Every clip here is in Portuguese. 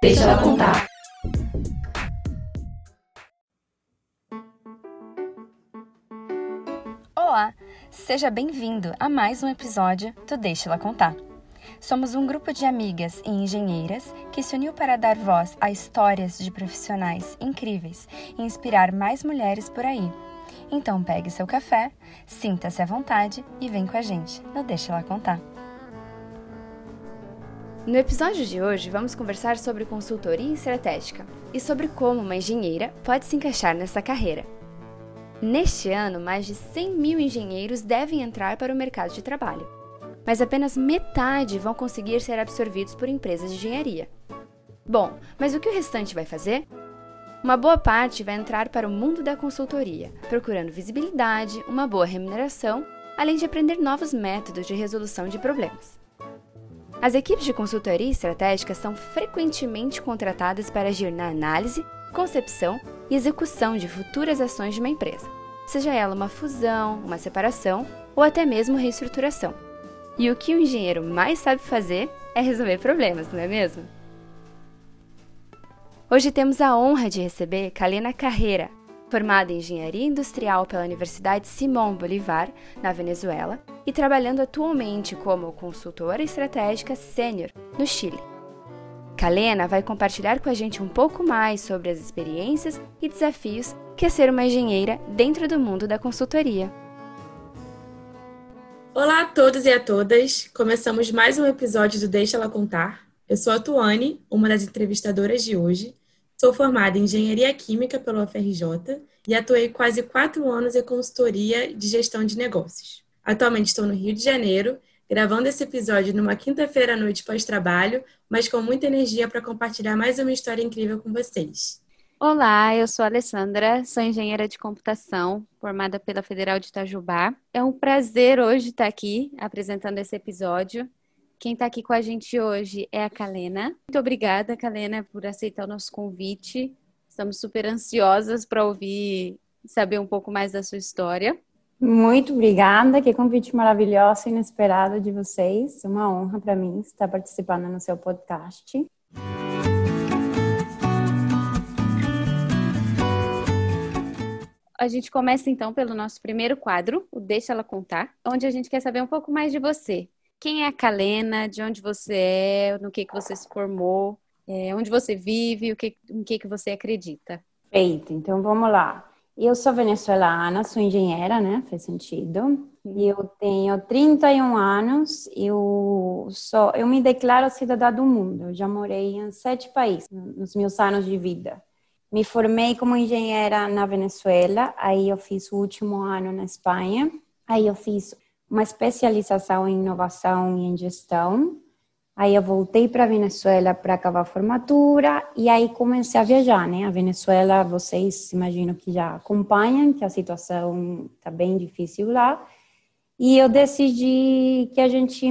Deixa ela contar. Olá, seja bem-vindo a mais um episódio do Deixa ela contar. Somos um grupo de amigas e engenheiras que se uniu para dar voz a histórias de profissionais incríveis e inspirar mais mulheres por aí. Então pegue seu café, sinta-se à vontade e vem com a gente no Deixa ela contar. No episódio de hoje, vamos conversar sobre consultoria estratégica e sobre como uma engenheira pode se encaixar nessa carreira. Neste ano, mais de 100 mil engenheiros devem entrar para o mercado de trabalho, mas apenas metade vão conseguir ser absorvidos por empresas de engenharia. Bom, mas o que o restante vai fazer? Uma boa parte vai entrar para o mundo da consultoria, procurando visibilidade, uma boa remuneração, além de aprender novos métodos de resolução de problemas. As equipes de consultoria estratégica são frequentemente contratadas para agir na análise, concepção e execução de futuras ações de uma empresa, seja ela uma fusão, uma separação ou até mesmo reestruturação. E o que o engenheiro mais sabe fazer é resolver problemas, não é mesmo? Hoje temos a honra de receber Kalena Carreira, formada em Engenharia Industrial pela Universidade Simón Bolívar, na Venezuela, e trabalhando atualmente como consultora estratégica sênior no Chile. Kalena vai compartilhar com a gente um pouco mais sobre as experiências e desafios que é ser uma engenheira dentro do mundo da consultoria. Olá a todos e a todas! Começamos mais um episódio do Deixa Ela Contar. Eu sou a Tuane, uma das entrevistadoras de hoje, Sou formada em Engenharia Química pela UFRJ e atuei quase quatro anos em consultoria de gestão de negócios. Atualmente estou no Rio de Janeiro, gravando esse episódio numa quinta-feira à noite pós-trabalho, mas com muita energia para compartilhar mais uma história incrível com vocês. Olá, eu sou a Alessandra, sou engenheira de computação, formada pela Federal de Itajubá. É um prazer hoje estar aqui apresentando esse episódio. Quem está aqui com a gente hoje é a Kalena. Muito obrigada, Kalena, por aceitar o nosso convite. Estamos super ansiosas para ouvir, saber um pouco mais da sua história. Muito obrigada, que convite maravilhoso e inesperado de vocês. É uma honra para mim estar participando no seu podcast. A gente começa então pelo nosso primeiro quadro, o Deixa Ela Contar, onde a gente quer saber um pouco mais de você. Quem é a Kalena? De onde você é? No que, que você se formou? É, onde você vive? O que, em que, que você acredita? Feito. Então, vamos lá. Eu sou venezuelana, sou engenheira, né? Faz sentido. E eu tenho 31 anos. Eu sou, eu me declaro cidadã do mundo. Eu já morei em sete países nos meus anos de vida. Me formei como engenheira na Venezuela. Aí eu fiz o último ano na Espanha. Aí eu fiz uma especialização em inovação e em gestão. Aí eu voltei para a Venezuela para acabar a formatura e aí comecei a viajar, né? A Venezuela, vocês imagino que já acompanham, que a situação está bem difícil lá. E eu decidi que a gente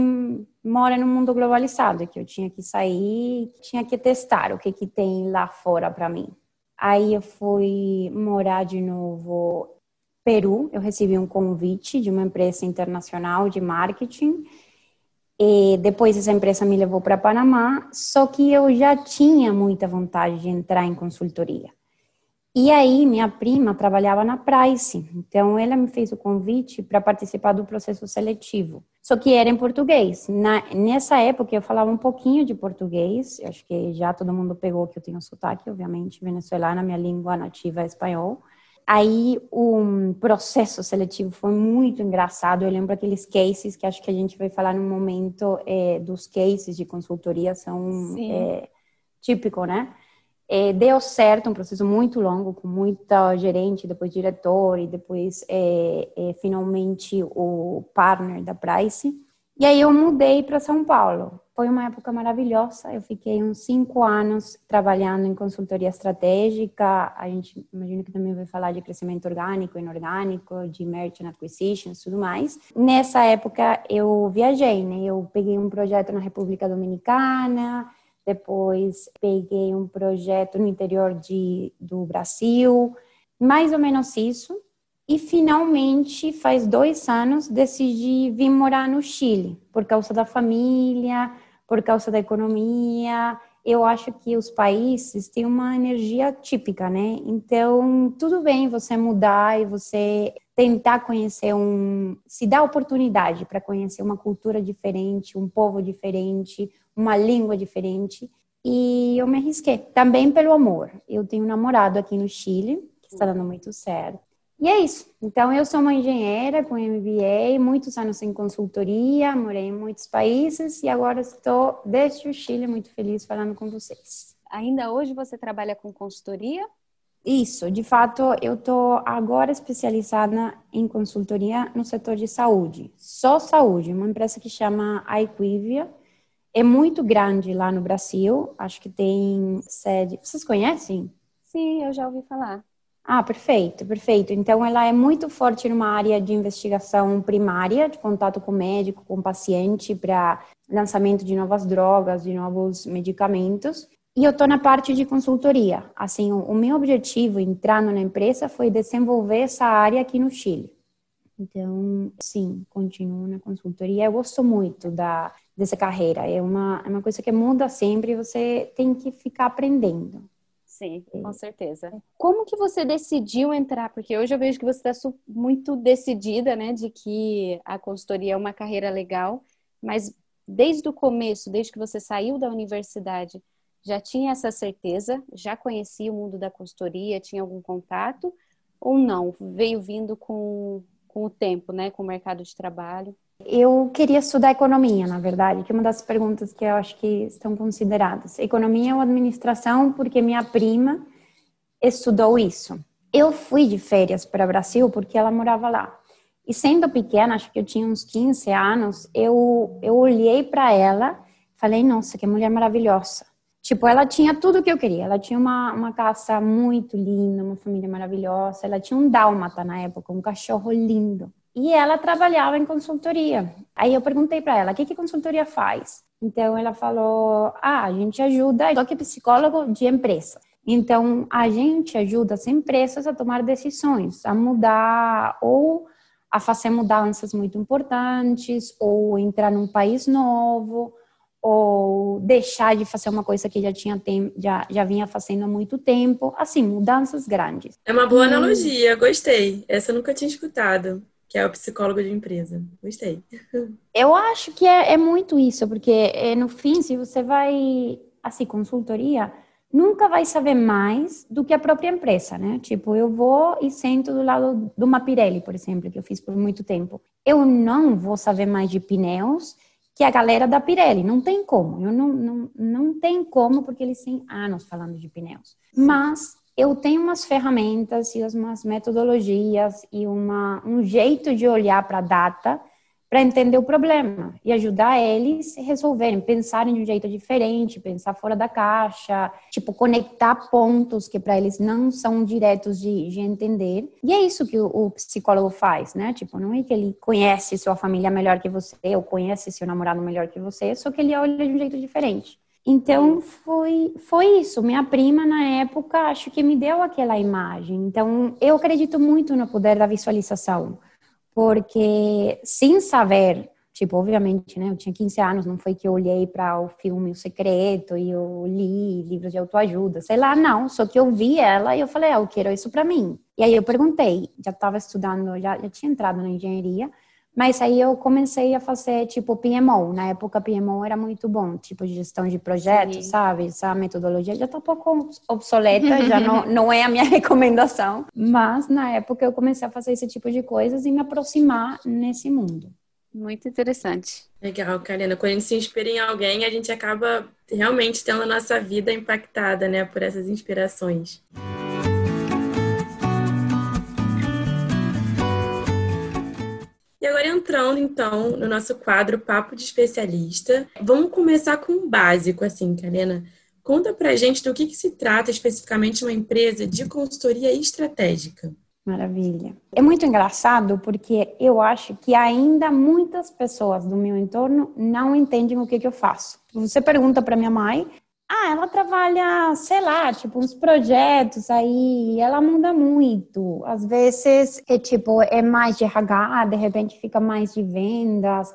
mora num mundo globalizado, que eu tinha que sair, tinha que testar o que que tem lá fora para mim. Aí eu fui morar de novo Peru, eu recebi um convite de uma empresa internacional de marketing. E depois essa empresa me levou para Panamá, só que eu já tinha muita vontade de entrar em consultoria. E aí minha prima trabalhava na Price, então ela me fez o convite para participar do processo seletivo. Só que era em português. Na, nessa época eu falava um pouquinho de português, acho que já todo mundo pegou que eu tenho sotaque, obviamente, venezuelana, minha língua nativa é espanhol. Aí o processo seletivo foi muito engraçado. Eu lembro aqueles cases que acho que a gente vai falar no momento é, dos cases de consultoria são é, típico, né? É, deu certo, um processo muito longo, com muita gerente, depois diretor e depois é, é, finalmente o partner da Price. E aí eu mudei para São Paulo. Foi uma época maravilhosa. Eu fiquei uns cinco anos trabalhando em consultoria estratégica. A gente imagino que também vai falar de crescimento orgânico, inorgânico, de merchant acquisitions, tudo mais. Nessa época eu viajei, né? Eu peguei um projeto na República Dominicana, depois peguei um projeto no interior de, do Brasil, mais ou menos isso. E finalmente, faz dois anos, decidi vir morar no Chile, por causa da família, por causa da economia. eu acho que os países têm uma energia típica, né? Então, tudo bem você mudar e você tentar conhecer um, se dar oportunidade para conhecer uma cultura diferente, um povo diferente, uma língua diferente. E eu me arrisquei também pelo amor. Eu tenho um namorado aqui no Chile que está dando muito certo. E é isso. Então, eu sou uma engenheira com MBA, muitos anos em consultoria, morei em muitos países e agora estou, desde o Chile, muito feliz falando com vocês. Ainda hoje você trabalha com consultoria? Isso, de fato, eu estou agora especializada em consultoria no setor de saúde, só saúde, uma empresa que chama Iquivia, é muito grande lá no Brasil, acho que tem sede. Vocês conhecem? Sim, eu já ouvi falar. Ah, perfeito, perfeito. Então, ela é muito forte numa área de investigação primária, de contato com o médico, com o paciente, para lançamento de novas drogas, de novos medicamentos. E eu estou na parte de consultoria. Assim, o, meu objetivo entrando na empresa foi desenvolver essa área aqui no Chile. Então, sim, continuo na consultoria. Eu gosto muito da, dessa carreira. É uma, é uma coisa que muda sempre e você tem que ficar aprendendo. Sim, com certeza. Como que você decidiu entrar? Porque hoje eu vejo que você está muito decidida, né, de que a consultoria é uma carreira legal, mas desde o começo, desde que você saiu da universidade, já tinha essa certeza? Já conhecia o mundo da consultoria? Tinha algum contato? Ou não? Veio vindo com, com o tempo, né, com o mercado de trabalho? Eu queria estudar economia, na verdade, que é uma das perguntas que eu acho que estão consideradas. Economia ou administração, porque minha prima estudou isso. Eu fui de férias para o Brasil porque ela morava lá. E sendo pequena, acho que eu tinha uns 15 anos, eu, eu olhei para ela falei, nossa, que mulher maravilhosa. Tipo, ela tinha tudo o que eu queria. Ela tinha uma, uma casa muito linda, uma família maravilhosa. Ela tinha um dálmata na época, um cachorro lindo. E ela trabalhava em consultoria. Aí eu perguntei para ela, o que, que consultoria faz? Então ela falou, ah, a gente ajuda, eu que psicólogo de empresa. Então a gente ajuda as empresas a tomar decisões, a mudar ou a fazer mudanças muito importantes, ou entrar num país novo, ou deixar de fazer uma coisa que já tinha tem, já, já vinha fazendo há muito tempo, assim, mudanças grandes. É uma boa analogia, gostei. Essa eu nunca tinha escutado que é o psicólogo de empresa. Gostei. Eu acho que é, é muito isso, porque é, no fim, se você vai, assim, consultoria, nunca vai saber mais do que a própria empresa, né? Tipo, eu vou e sento do lado de uma Pirelli, por exemplo, que eu fiz por muito tempo. Eu não vou saber mais de pneus que a galera da Pirelli. Não tem como. Eu não, não, não tem como, porque eles têm anos falando de pneus. Mas eu tenho umas ferramentas e umas metodologias e uma, um jeito de olhar para a data para entender o problema e ajudar eles a resolverem, pensarem de um jeito diferente, pensar fora da caixa, tipo, conectar pontos que para eles não são diretos de, de, entender. E é isso que o, o, psicólogo faz, né? Tipo, não é que ele conhece sua família melhor que você ou conhece seu namorado melhor que você, só que ele olha de um jeito diferente. Então foi, foi isso. Minha prima, na época, acho que me deu aquela imagem. Então eu acredito muito no poder da visualização, porque sem saber, tipo, obviamente, né, eu tinha 15 anos, não foi que eu olhei para o filme O Secreto e eu li livros de autoajuda, sei lá, não. Só que eu vi ela e eu falei, ah, eu quero isso para mim. E aí eu perguntei, já estava estudando, já, já tinha entrado na engenharia, mas aí eu comecei a fazer, tipo, PMO. Na época, PMO era muito bom, tipo, de gestão de projetos, Sim. sabe? Essa metodologia já está um pouco obsoleta, já não, não é a minha recomendação. Mas, na época, eu comecei a fazer esse tipo de coisas e me aproximar nesse mundo. Muito interessante. Legal, Karina. Quando a gente se inspira em alguém, a gente acaba realmente tendo a nossa vida impactada, né, por essas inspirações. Agora entrando então no nosso quadro Papo de Especialista, vamos começar com o básico, assim, Karina. Conta pra gente do que, que se trata especificamente uma empresa de consultoria estratégica. Maravilha. É muito engraçado porque eu acho que ainda muitas pessoas do meu entorno não entendem o que, que eu faço. Você pergunta para minha mãe, ah, ela trabalha, sei lá, tipo, uns projetos aí, ela muda muito. Às vezes é tipo, é mais de RH, de repente fica mais de vendas.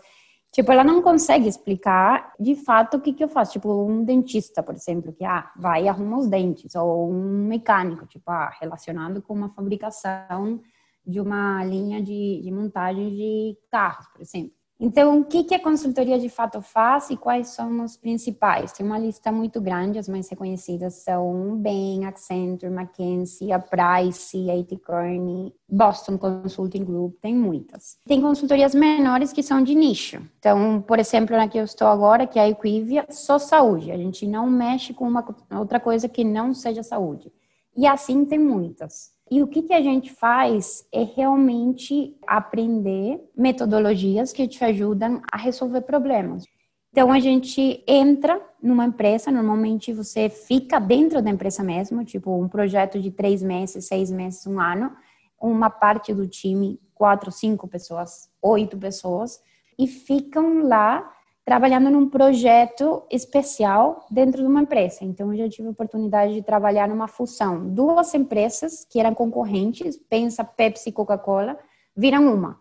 Tipo, ela não consegue explicar de fato o que, que eu faço. Tipo, um dentista, por exemplo, que ah, vai e arruma os dentes, ou um mecânico, tipo, ah, relacionado com uma fabricação de uma linha de, de montagem de carros, por exemplo. Então, o que, a consultoria de fato faz e quais são os principais? Tem uma lista muito grande, as mais reconhecidas são Bain, Accenture, McKinsey, a Price, a. Kearney, Boston Consulting Group, tem muitas. Tem consultorias menores que são de nicho. Então, por exemplo, na que eu estou agora, que é a Equivia, só saúde. A gente não mexe com uma outra coisa que não seja saúde. E assim tem muitas. E o que, que a gente faz é realmente aprender metodologias que te ajudam a resolver problemas. Então, a gente entra numa empresa, normalmente você fica dentro da empresa mesmo, tipo um projeto de três meses, seis meses, um ano, uma parte do time, quatro, cinco pessoas, oito pessoas, e ficam lá trabalhando num projeto especial dentro de uma empresa. Então, eu já tive a oportunidade de trabalhar numa fusão. Duas empresas que eram concorrentes, pensa Pepsi e Coca-Cola, viram uma.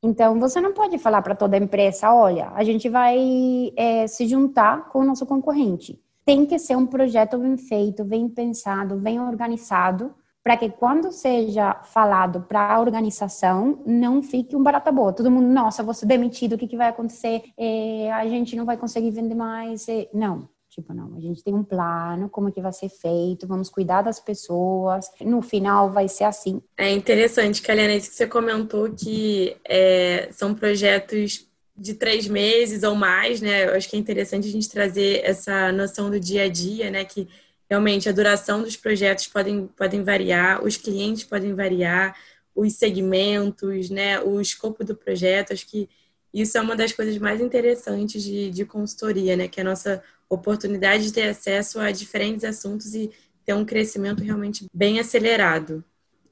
Então, você não pode falar para toda a empresa, olha, a gente vai é, se juntar com o nosso concorrente. Tem que ser um projeto bem feito, bem pensado, bem organizado, para que quando seja falado para a organização, não fique um barata boa. Todo mundo, nossa, vou ser demitido, o que, que vai acontecer? É, a gente não vai conseguir vender mais. É, não, Tipo, não, a gente tem um plano, como é que vai ser feito, vamos cuidar das pessoas, no final vai ser assim. É interessante, Kaliana, isso que você comentou que é, são projetos de três meses ou mais, né? Eu acho que é interessante a gente trazer essa noção do dia a dia, né? Que realmente a duração dos projetos podem, podem variar, os clientes podem variar, os segmentos, né, o escopo do projeto. Acho que isso é uma das coisas mais interessantes de, de consultoria, né, que é a nossa oportunidade de ter acesso a diferentes assuntos e ter um crescimento realmente bem acelerado.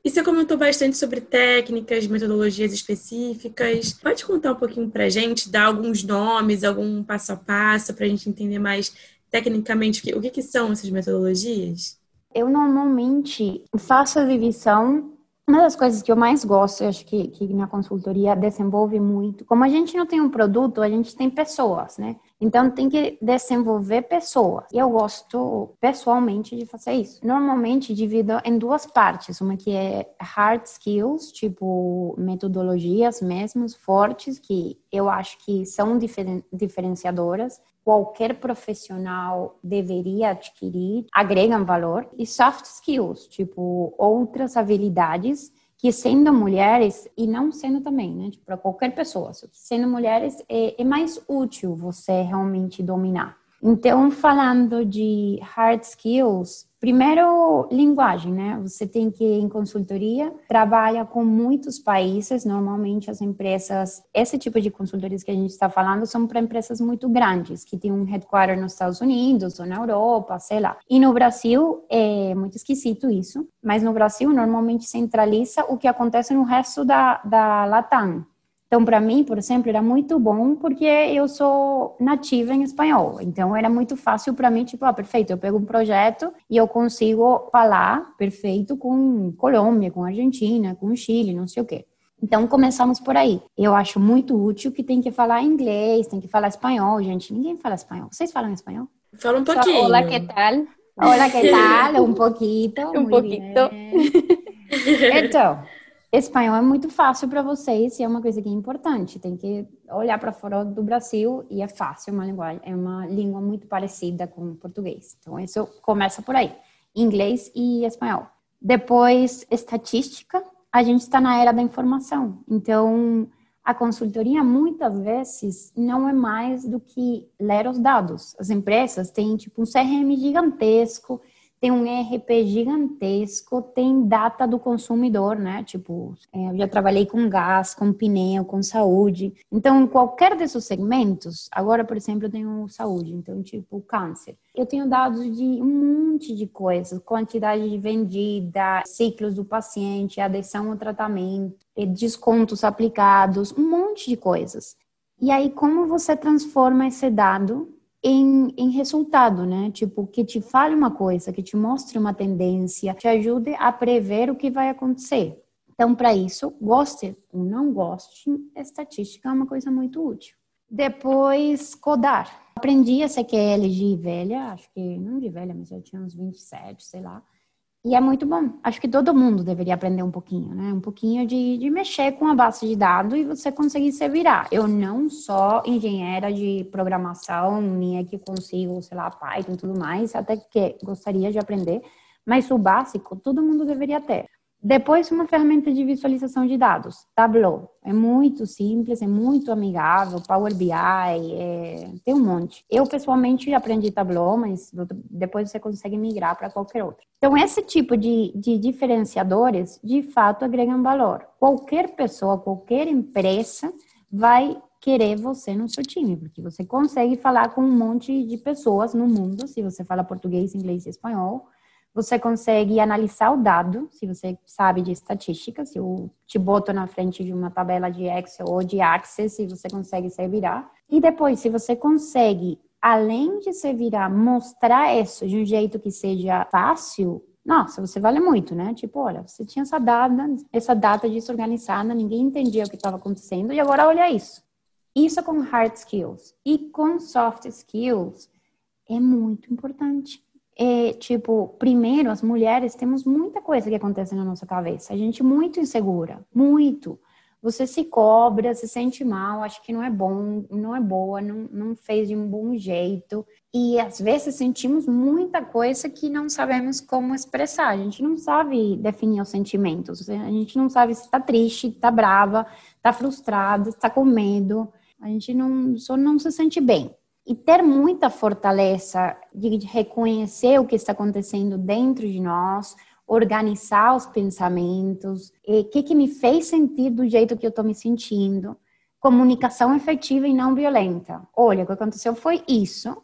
E você comentou bastante sobre técnicas, metodologias específicas. Pode contar um pouquinho para gente, dar alguns nomes, algum passo a passo, para a gente entender mais tecnicamente, o que, que são essas metodologias? Eu normalmente faço a divisão. Uma das coisas que eu mais gosto, eu acho que, que minha consultoria desenvolve muito. Como a gente não tem um produto, a gente tem pessoas, né? Então tem que desenvolver pessoas. E eu gosto pessoalmente de fazer isso. Normalmente divido em duas partes, uma que é hard skills, tipo metodologias mesmo fortes que eu acho que são diferen diferenciadoras qualquer profissional deveria adquirir agregam valor e soft skills, tipo outras habilidades que sendo mulheres e não sendo também, né, tipo, para qualquer pessoa, sendo mulheres é, é mais útil você realmente dominar. Então, falando de hard skills, primeiro, linguagem, né? Você tem que, em consultoria, trabalha com muitos países. Normalmente, as empresas, esse tipo de consultorias que a gente está falando, são para empresas muito grandes, que têm um headquarter nos Estados Unidos ou na Europa, sei lá. E no Brasil, é muito esquisito isso, mas no Brasil, normalmente centraliza o que acontece no resto da, da Latam. Então, para mim, por exemplo, era muito bom porque eu sou nativa em espanhol. Então, era muito fácil para mim, tipo, ah, perfeito, eu pego um projeto e eu consigo falar perfeito com Colômbia, com Argentina, com Chile, não sei o quê. Então, começamos por aí. Eu acho muito útil que tem que falar inglês, tem que falar espanhol, gente. Ninguém fala espanhol. Vocês falam espanhol? Fala um pouquinho. Só, Olá, que tal? Olá, que tal? Um pouquinho. Um pouquinho. Então, Espanhol é muito fácil para vocês e é uma coisa que é importante. Tem que olhar para fora do Brasil e é fácil, é uma linguagem, é uma língua muito parecida com o português. Então isso começa por aí, inglês e espanhol. Depois estatística. A gente está na era da informação. Então a consultoria muitas vezes não é mais do que ler os dados. As empresas têm tipo um CRM gigantesco tem um ERP gigantesco, tem data do consumidor, né? Tipo, é, eu já trabalhei com gás, com pneu, com saúde. Então, em qualquer desses segmentos, agora, por exemplo, eu tenho saúde, então, tipo, câncer. Eu tenho dados de um monte de coisas, quantidade de vendida, ciclos do paciente, adesão ao tratamento, descontos aplicados, um monte de coisas. E aí, como você transforma esse dado em, em resultado, né? Tipo, que te fale uma coisa, que te mostre uma tendência, te ajude a prever o que vai acontecer. Então, para isso, goste ou não goste, estatística é uma coisa muito útil. Depois, codar. Aprendi a SQL de velha, acho que não de velha, mas eu tinha uns 27, sei lá. E é muito bom. Acho que todo mundo deveria aprender um pouquinho, né? Um pouquinho de, de mexer com a base de dados e você conseguir se virar. Eu não sou engenheira de programação, nem é que consigo, sei lá, Python e tudo mais, até que gostaria de aprender, mas o básico todo mundo deveria ter. Depois, uma ferramenta de visualização de dados, Tableau. É muito simples, é muito amigável, Power BI, é... tem um monte. Eu, pessoalmente, aprendi Tableau, mas depois você consegue migrar para qualquer outro. Então, esse tipo de, de diferenciadores, de fato, agregam valor. Qualquer pessoa, qualquer empresa vai querer você no seu time, porque você consegue falar com um monte de pessoas no mundo, se você fala português, inglês e espanhol, você consegue analisar o dado, se você sabe de estatística, se eu te boto na frente de uma tabela de Excel ou de Access, e você consegue se virar. E depois, se você consegue, além de se virar, mostrar isso de um jeito que seja fácil, nossa, você vale muito, né? Tipo, olha, você tinha essa data, essa data desorganizada, ninguém entendia o que estava acontecendo, e agora olha isso. Isso com hard skills. E com soft skills é muito importante é, tipo, primeiro, as mulheres temos muita coisa que acontece na nossa cabeça. A gente é muito insegura, muito. Você se cobra, se sente mal, acha que não é bom, não é boa, não, não fez de um bom jeito. E às vezes sentimos muita coisa que não sabemos como expressar. A gente não sabe definir os sentimentos. A gente não sabe se está triste, está brava, está frustrada, está com medo. A gente não, só não se sente bem e ter muita fortaleza de reconhecer o que está acontecendo dentro de nós, organizar os pensamentos, o que, que me fez sentir do jeito que eu estou me sentindo, comunicação efetiva e não violenta. Olha, o que aconteceu foi isso,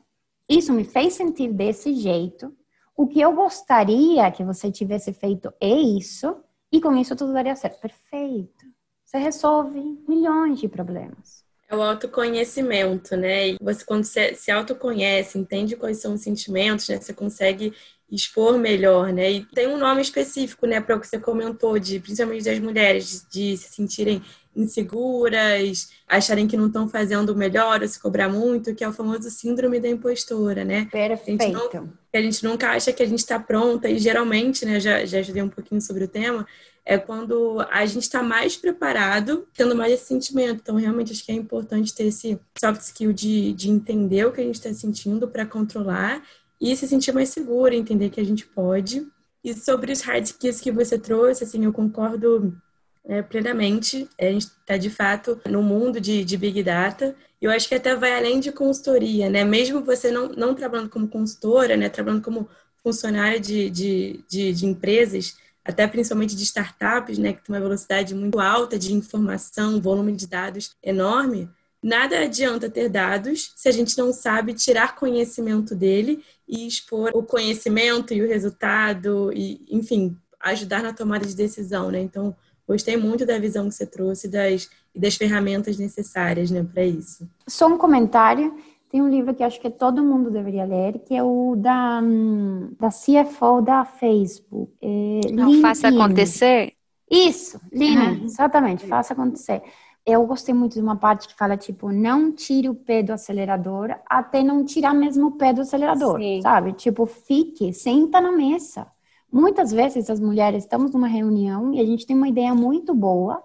isso me fez sentir desse jeito, o que eu gostaria que você tivesse feito é isso, e com isso tudo daria certo. Perfeito. Você resolve milhões de problemas. É o autoconhecimento, né? E você, quando você se autoconhece, entende quais são os sentimentos, né? Você consegue expor melhor, né? E tem um nome específico, né, para o que você comentou, de principalmente das mulheres, de, de se sentirem inseguras, acharem que não estão fazendo o melhor, ou se cobrar muito, que é o famoso síndrome da impostora, né? Perfeito. A gente, não, a gente nunca acha que a gente está pronta, e geralmente, né, já, já ajudei um pouquinho sobre o tema, é quando a gente está mais preparado, tendo mais esse sentimento. Então, realmente, acho que é importante ter esse soft skill de, de entender o que a gente está sentindo para controlar e se sentir mais seguro, entender que a gente pode. E sobre os hard skills que você trouxe, assim, eu concordo é, plenamente. A gente está, de fato, no mundo de, de Big Data. Eu acho que até vai além de consultoria, né? Mesmo você não, não trabalhando como consultora, né? Trabalhando como funcionária de, de, de, de empresas, até principalmente de startups, né, que tem uma velocidade muito alta de informação, volume de dados enorme, nada adianta ter dados se a gente não sabe tirar conhecimento dele e expor o conhecimento e o resultado e, enfim, ajudar na tomada de decisão, né? Então, gostei muito da visão que você trouxe das, e das ferramentas necessárias, né, para isso. Só um comentário tem um livro que acho que todo mundo deveria ler, que é o da, hum, da CFO da Facebook. É, Não, faça acontecer? Isso, Lina, exatamente, faça acontecer. Eu gostei muito de uma parte que fala, tipo, não tire o pé do acelerador até não tirar mesmo o pé do acelerador, Sim. sabe? Tipo, fique, senta na mesa. Muitas vezes as mulheres estamos numa reunião e a gente tem uma ideia muito boa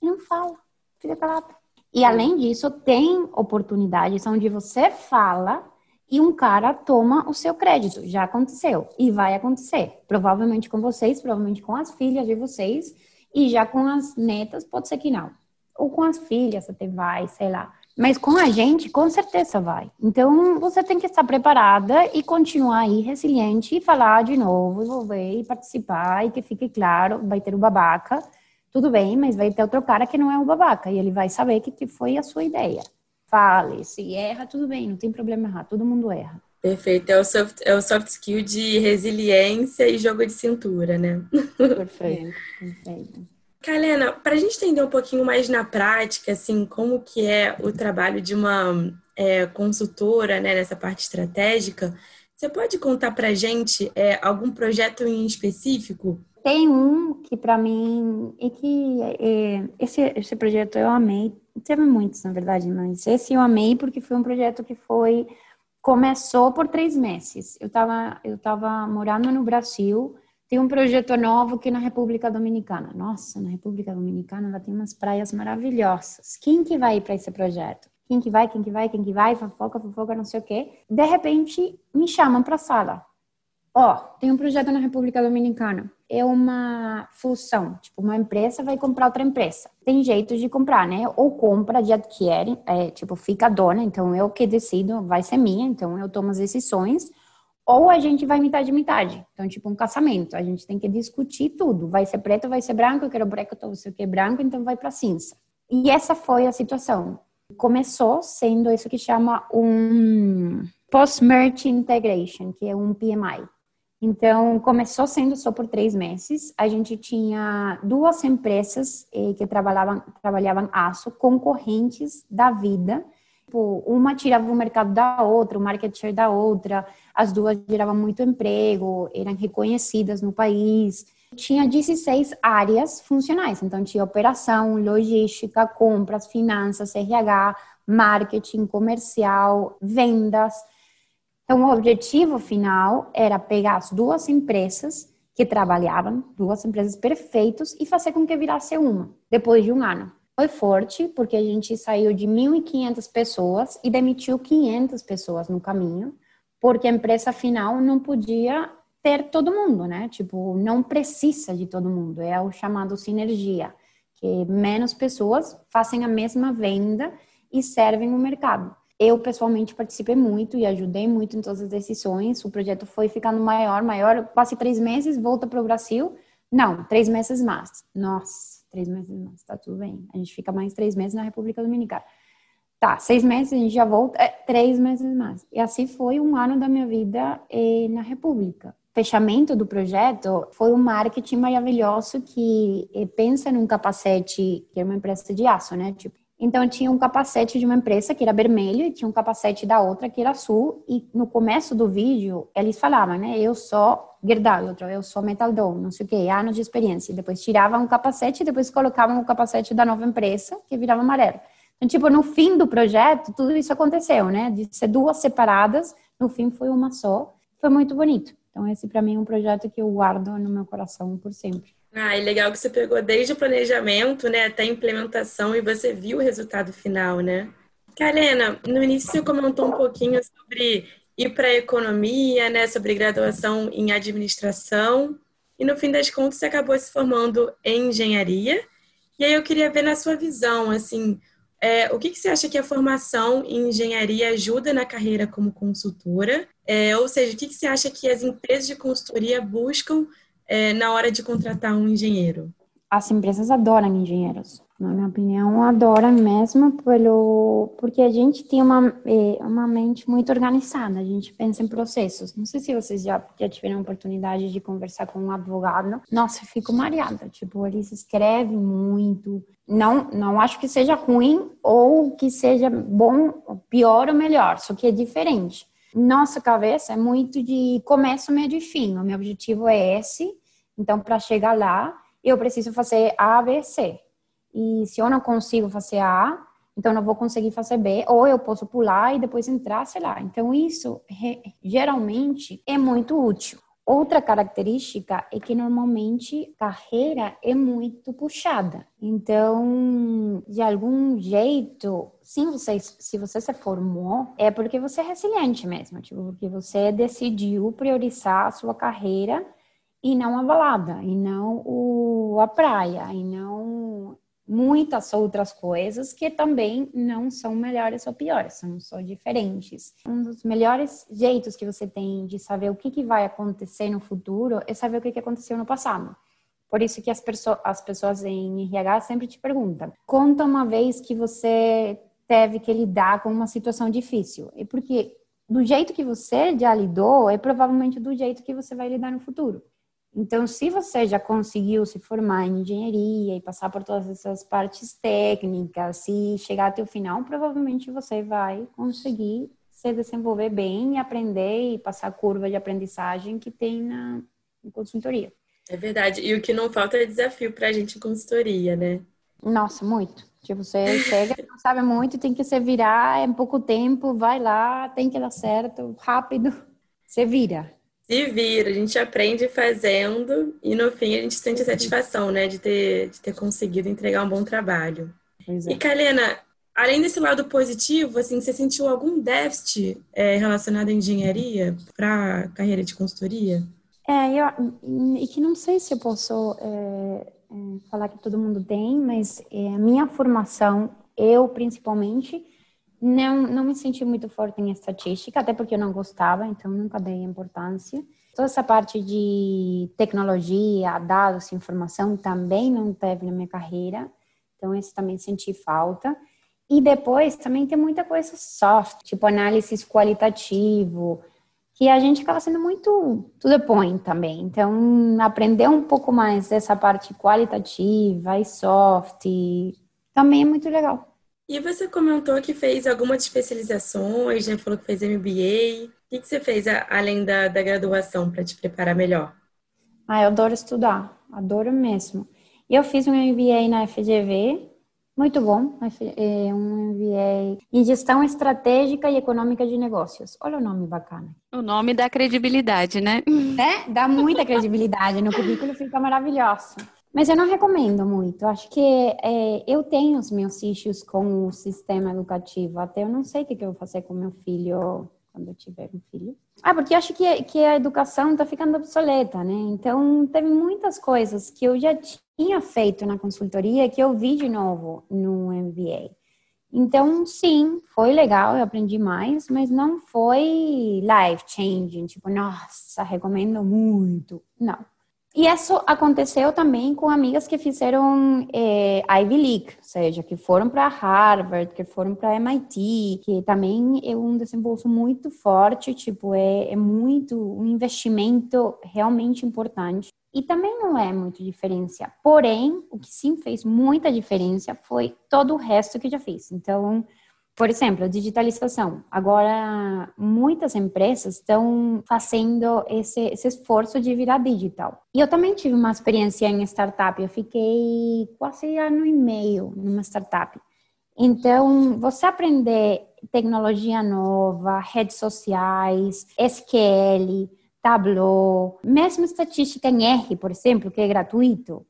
e não fala, fica calada. E além disso, tem oportunidades onde você fala e um cara toma o seu crédito. Já aconteceu e vai acontecer. Provavelmente com vocês, provavelmente com as filhas de vocês e já com as netas, pode ser que não. Ou com as filhas até vai, sei lá. Mas com a gente, com certeza vai. Então, você tem que estar preparada e continuar aí resiliente e falar de novo, envolver e participar e que fique claro, vai ter o babaca tudo bem, mas vai ter outro cara que não é o babaca e ele vai saber que, que foi a sua ideia. Fale, se erra, tudo bem, não tem problema errar, todo mundo erra. Perfeito, é o soft, é o soft skill de resiliência e jogo de cintura, né? Perfeito, perfeito. Kalena, para a gente entender um pouquinho mais na prática, assim, como que é o trabalho de uma é, consultora, né, nessa parte estratégica, você pode contar para a gente é, algum projeto em específico tem um que para mim e que é, esse esse projeto eu amei teve muitos, na verdade, mas esse eu amei porque foi um projeto que foi começou por três meses. Eu estava eu tava morando no Brasil, tem um projeto novo aqui na República Dominicana. Nossa, na República Dominicana ela tem umas praias maravilhosas. Quem que vai para esse projeto? Quem que vai, quem que vai, quem que vai, fofoca, fofoca, não sei o quê. De repente, me chamam para a sala. Ó, oh, tem um projeto na República Dominicana. É uma fusão. Tipo, uma empresa vai comprar outra empresa. Tem jeito de comprar, né? Ou compra de adquire, é, tipo, fica dona, então eu que decido, vai ser minha, então eu tomo as decisões ou a gente vai metade metade. Então, tipo um casamento, a gente tem que discutir tudo. Vai ser preto, vai ser branco, eu quero branco, então você quer branco, então vai para cinza. E essa foi a situação. Começou sendo isso que chama um Post-Merge Integration, que é um PMI. Então, começou sendo só por três meses. A gente tinha duas empresas eh, que trabalhavam, trabalhavam aço, concorrentes da vida, Tipo, uma tirava o mercado da outra, o market share da outra, as duas geravam muito emprego, eram reconhecidas no país. Tinha 16 áreas funcionais, então tinha operação, logística, compras, finanças, RH, marketing, comercial, vendas. Então, o objetivo final era pegar as duas empresas que trabalhavam, duas empresas perfeitas, e fazer com que virasse uma, depois de um ano. Foi forte, porque a gente saiu de 1.500 pessoas e demitiu 500 pessoas no caminho, porque a empresa final não podia ter todo mundo, né? Tipo, não precisa de todo mundo, é o chamado sinergia, que menos pessoas fazem a mesma venda e servem o mercado. Eu, pessoalmente, participei muito e ajudei muito em todas as decisões. O projeto foi ficando maior, maior. Quase três meses, volta para o Brasil. Não, três meses mais. Nossa, três meses mais, tá tudo bem. A gente fica mais três meses na República Dominicana. Tá, seis meses, a gente já volta, é, três meses mais. E assim foi um ano da minha vida eh, na República. Fechamento do projeto foi um marketing maravilhoso que eh, pensa num capacete, que é uma empresa de aço, né? Tipo, então tinha um capacete de uma empresa que era vermelho e tinha um capacete da outra que era azul. E no começo do vídeo eles falavam, né? Eu sou Gerdau, outro eu sou Metaldon, não sei o que, anos de experiência. Depois tiravam o capacete e depois colocavam o capacete da nova empresa que virava amarelo. Então, tipo, no fim do projeto, tudo isso aconteceu, né? De ser duas separadas, no fim foi uma só. Foi muito bonito. Então, esse para mim é um projeto que eu guardo no meu coração por sempre. Ah, é legal que você pegou desde o planejamento, né, até a implementação e você viu o resultado final, né? Karena, no início você comentou um pouquinho sobre ir para a economia, né, sobre graduação em administração, e no fim das contas você acabou se formando em engenharia. E aí eu queria ver na sua visão, assim, é, o que, que, você acha que a formação em engenharia ajuda na carreira como consultora? É, ou seja, o que, que, você acha que as empresas de consultoria buscam é, na hora de contratar um engenheiro? As empresas adoram engenheiros. Na minha opinião, adoram mesmo pelo, porque a gente tem uma, é, uma mente muito organizada, a gente pensa em processos. Não sei se vocês já, já tiveram oportunidade de conversar com um advogado. Nossa, eu fico mareada. Tipo, eles escrevem muito. Não, não acho que seja ruim ou que seja bom, pior ou melhor, só que é diferente nossa cabeça é muito de começo, médio e fim. O meu objetivo é esse. Então, para chegar lá, eu preciso fazer A, B, C. E se eu não consigo fazer A, então não vou conseguir fazer B, ou eu posso pular e depois entrar, sei lá. Então, isso geralmente é muito útil. Outra característica é que normalmente carreira é muito puxada. Então, de algum jeito, sim, você, se você se formou, é porque você é resiliente mesmo, tipo, porque você decidiu priorizar a sua carreira e não a balada, e não o, a praia, e não muitas outras coisas que também não são melhores ou piores, são só diferentes. Um dos melhores jeitos que você tem de saber o que, que vai acontecer no futuro é saber o que, que aconteceu no passado. Por isso que as, as pessoas em RH sempre te perguntam: conta uma vez que você teve que lidar com uma situação difícil. E porque do jeito que você já lidou, é provavelmente do jeito que você vai lidar no futuro. Então, se você já conseguiu se formar em engenharia e passar por todas essas partes técnicas e chegar até o final, provavelmente você vai conseguir se desenvolver bem e aprender e passar a curva de aprendizagem que tem na consultoria. É verdade. E o que não falta é desafio para a gente em consultoria, né? Nossa, muito. Tipo, você chega, não sabe muito, tem que se virar, é pouco tempo, vai lá, tem que dar certo, rápido, você vira. Se vira, a gente aprende fazendo e no fim a gente sente a satisfação, né, de ter, de ter conseguido entregar um bom trabalho. É. E Kalena, além desse lado positivo, assim, você sentiu algum déficit é, relacionado à engenharia para a carreira de consultoria? É, eu, e que não sei se eu posso é, falar que todo mundo tem, mas é, a minha formação, eu principalmente, não, não me senti muito forte em estatística, até porque eu não gostava, então nunca dei importância. Toda essa parte de tecnologia, dados, informação também não teve na minha carreira, então esse também senti falta. E depois também tem muita coisa soft, tipo análise qualitativo, que a gente acaba sendo muito to the point também. Então, aprender um pouco mais dessa parte qualitativa e soft também é muito legal. E você comentou que fez algumas especializações, né? Falou que fez MBA. O que, você fez além da, da graduação para te preparar melhor? Ah, eu adoro estudar, adoro mesmo. Eu fiz um MBA na FGV, muito bom, é um MBA em Gestão Estratégica e Econômica de Negócios. Olha o nome bacana. O nome dá credibilidade, né? É, dá muita credibilidade, no currículo fica maravilhoso. Mas eu não recomendo muito. Acho que é, eu tenho os meus issues com o sistema educativo. Até eu não sei o que, eu vou fazer com meu filho quando eu tiver um filho. Ah, porque acho que, que a educação está ficando obsoleta, né? Então, teve muitas coisas que eu já tinha feito na consultoria que eu vi de novo no MBA. Então, sim, foi legal, eu aprendi mais, mas não foi life changing, tipo, nossa, recomendo muito. Não. E isso aconteceu também com amigas que fizeram é, Ivy League, ou seja, que foram para Harvard, que foram para MIT, que também é um desenvolvimento muito forte, tipo, é, é muito um investimento realmente importante. E também não é muito diferença. Porém, o que sim fez muita diferença foi todo o resto que já fiz. Então, por exemplo, digitalização. Agora, muitas empresas estão fazendo esse, esse, esforço de virar digital. E eu também tive uma experiência em startup. Eu fiquei quase ano e meio numa startup. Então, você aprender tecnologia nova, redes sociais, SQL, Tableau, mesmo estatística em R, por exemplo, que é gratuito.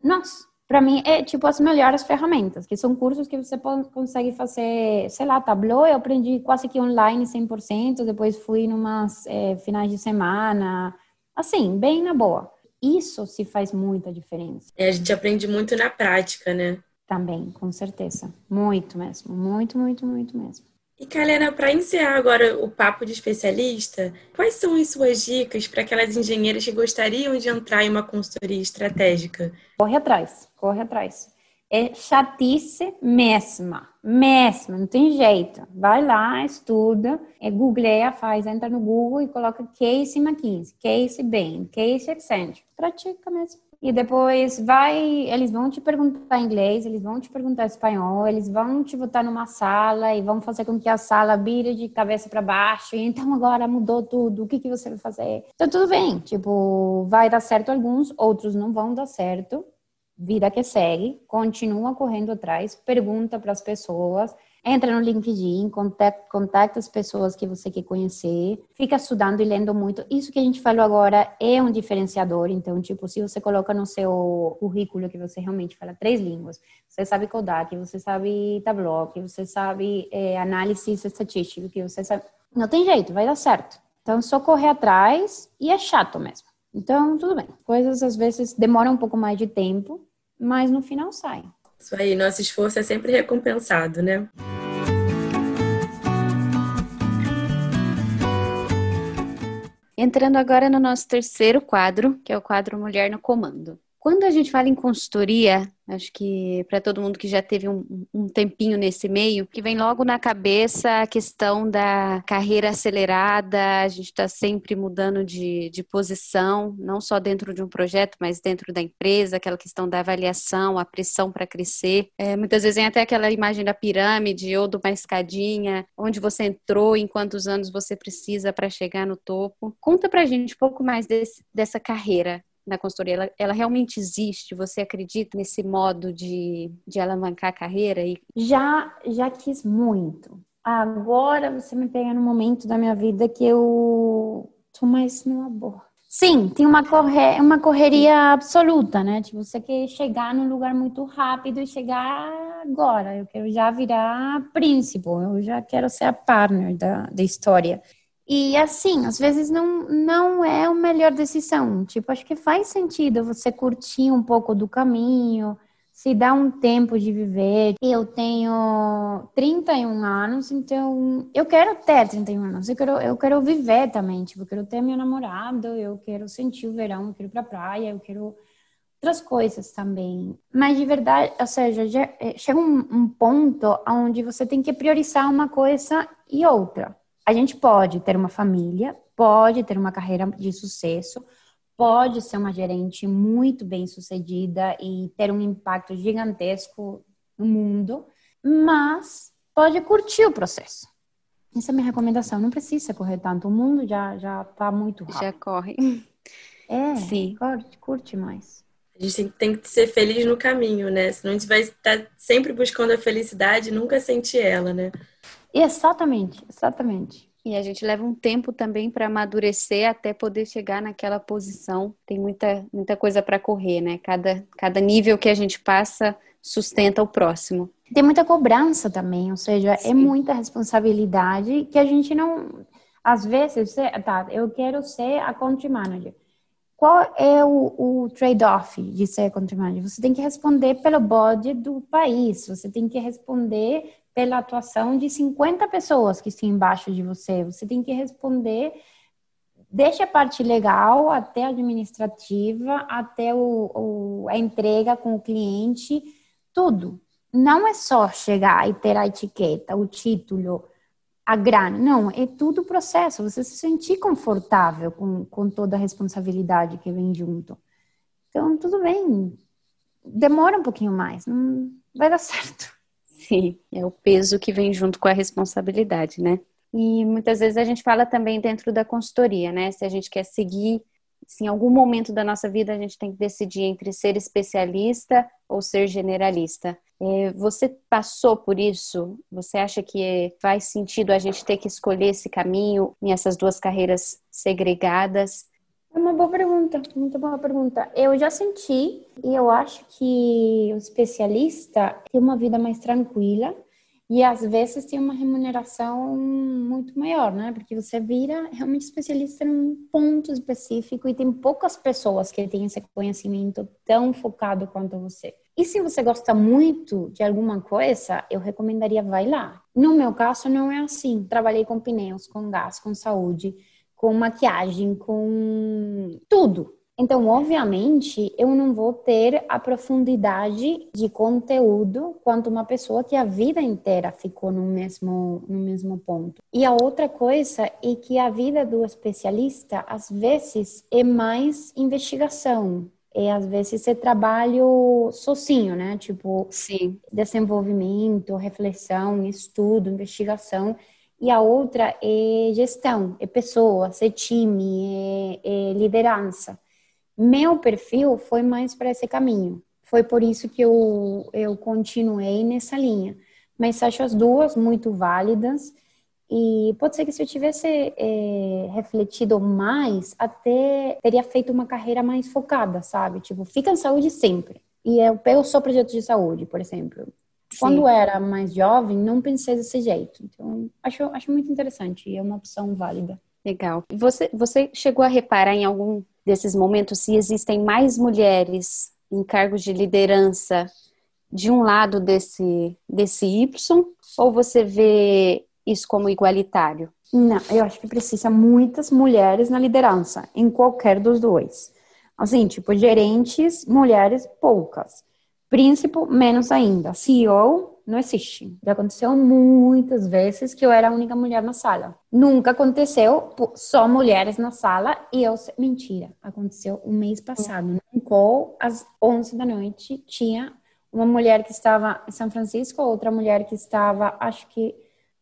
Nossa, para mim é tipo as melhores ferramentas, que são cursos que você consegue fazer, sei lá, Tableau, eu aprendi quase que online 100%, depois fui numas é, finais de semana, assim, bem na boa. Isso se faz muita diferença. É, a gente aprende muito na prática, né? Também, com certeza. Muito mesmo, muito, muito, muito mesmo. E Kalena, para encerrar agora o papo de especialista, quais são as suas dicas para aquelas engenheiras que gostariam de entrar em uma consultoria estratégica? Corre atrás, corre atrás. É chatice mesma, mesma, não tem jeito. Vai lá, estuda, é, googleia, faz, entra no Google e coloca case McKinsey, case Bain, case Accenture. Pratica mesmo. E depois vai, eles vão te perguntar inglês, eles vão te perguntar espanhol, eles vão te botar numa sala e vão fazer com que a sala vire de cabeça para baixo. E então agora mudou tudo, o que, que você vai fazer? Então tudo bem, tipo, vai dar certo alguns, outros não vão dar certo. Vida que segue, continua correndo atrás, pergunta para as pessoas, Entra no LinkedIn, contacta, contacta as pessoas que você quer conhecer, fica estudando e lendo muito. Isso que a gente falou agora é um diferenciador. Então, tipo, se você coloca no seu currículo que você realmente fala três línguas, você sabe que você sabe Tableau, que você sabe é, análise estatística, que você sabe... Não tem jeito, vai dar certo. Então, só correr atrás e é chato mesmo. Então, tudo bem. Coisas às vezes demoram um pouco mais de tempo, mas no final saem. Isso aí, nosso esforço é sempre recompensado, né? Entrando agora no nosso terceiro quadro, que é o quadro Mulher no Comando. Quando a gente fala em consultoria, acho que para todo mundo que já teve um, um, tempinho nesse meio, que vem logo na cabeça a questão da carreira acelerada, a gente está sempre mudando de, de posição, não só dentro de um projeto, mas dentro da empresa, aquela questão da avaliação, a pressão para crescer. É, muitas vezes vem até aquela imagem da pirâmide ou de uma escadinha, onde você entrou, em quantos anos você precisa para chegar no topo. Conta para a gente um pouco mais desse, dessa carreira na consultoria, ela, ela, realmente existe? Você acredita nesse modo de, de alavancar a carreira? E... Já, já quis muito. Agora você me pega num momento da minha vida que eu tô mais numa boa. Sim, tem uma, corre... uma correria absoluta, né? Tipo, você quer chegar num lugar muito rápido e chegar agora. Eu quero já virar príncipe, eu já quero ser a partner da, da história. E assim, às vezes não, não é a melhor decisão. Tipo, acho que faz sentido você curtir um pouco do caminho, se dar um tempo de viver. Eu tenho 31 anos, então eu quero ter 31 anos. Eu quero, eu quero viver também. Tipo, eu quero ter meu namorado, eu quero sentir o verão, eu quero ir pra praia, eu quero outras coisas também. Mas de verdade, ou seja, eh, chega um, um ponto onde você tem que priorizar uma coisa e outra. A gente pode ter uma família, pode ter uma carreira de sucesso, pode ser uma gerente muito bem sucedida e ter um impacto gigantesco no mundo, mas pode curtir o processo. Essa é a minha recomendação. Não precisa correr tanto. O mundo já já está muito rápido. Já corre. É, Sim. Curte, curte mais. A gente tem que ser feliz no caminho, né? Senão a gente vai estar sempre buscando a felicidade e nunca sentir ela, né? Exatamente, exatamente. E a gente leva um tempo também para amadurecer até poder chegar naquela posição. Tem muita, muita coisa para correr, né? Cada, cada nível que a gente passa sustenta o próximo. Tem muita cobrança também, ou seja, é Sim. é muita responsabilidade que a gente não. Às vezes, tá, eu quero ser a country manager. Qual é o, o trade-off de ser country manager? Você tem que responder pelo bode do país, você tem que responder pela atuação de 50 pessoas que estão embaixo de você. Você tem que responder desde a parte legal até a administrativa, até o, o, a entrega com o cliente, tudo. Não é só chegar e ter a etiqueta, o título, a grana. Não, é tudo o processo. Você se sentir confortável com, com toda a responsabilidade que vem junto. Então, tudo bem. Demora um pouquinho mais. Não vai dar certo. Sim, é o peso que vem junto com a responsabilidade, né? E muitas vezes a gente fala também dentro da consultoria, né? Se a gente quer seguir, se em algum momento da nossa vida a gente tem que decidir entre ser especialista ou ser generalista. É, você passou por isso? Você acha que faz sentido a gente ter que escolher esse caminho em essas duas carreiras segregadas? Uma boa pergunta, muito boa pergunta. Eu já senti e eu acho que o especialista tem uma vida mais tranquila e às vezes tem uma remuneração muito maior, né? Porque você vira realmente especialista num ponto específico e tem poucas pessoas que têm esse conhecimento tão focado quanto você. E se você gosta muito de alguma coisa, eu recomendaria vai lá. No meu caso não é assim. Trabalhei com pneus, com gás, com saúde com maquiagem, com tudo. Então, obviamente, eu não vou ter a profundidade de conteúdo quanto uma pessoa que a vida inteira ficou no mesmo, no mesmo ponto. E a outra coisa é que a vida do especialista, às vezes, é mais investigação. É, às vezes, é trabalho sozinho, né? Tipo, Sim. desenvolvimento, reflexão, estudo, investigação e a outra é gestão, é pessoas, é time, é, é liderança. Meu perfil foi mais para esse caminho. Foi por isso que eu, eu continuei nessa linha. Mas acho as duas muito válidas. E pode ser que se eu tivesse é, refletido mais, até teria feito uma carreira mais focada, sabe? Tipo, fica em saúde sempre. E eu pego só projetos de saúde, por exemplo. Sim. Quando era mais jovem, não pensei desse jeito. Então, acho, acho muito interessante e é uma opção válida. Legal. Você, você chegou a reparar em algum desses momentos se existem mais mulheres em cargos de liderança de um lado desse, desse Y ou você vê isso como igualitário? Não, eu acho que precisa muitas mulheres na liderança, em qualquer dos dois. Assim, tipo, gerentes, mulheres, poucas. Príncipe, menos ainda. CEO, não existe. Já aconteceu muitas vezes que eu era a única mulher na sala. Nunca aconteceu só mulheres na sala e eu... Mentira, aconteceu um mês passado. No call, às 11 da noite, tinha uma mulher que estava em São Francisco, outra mulher que estava, acho que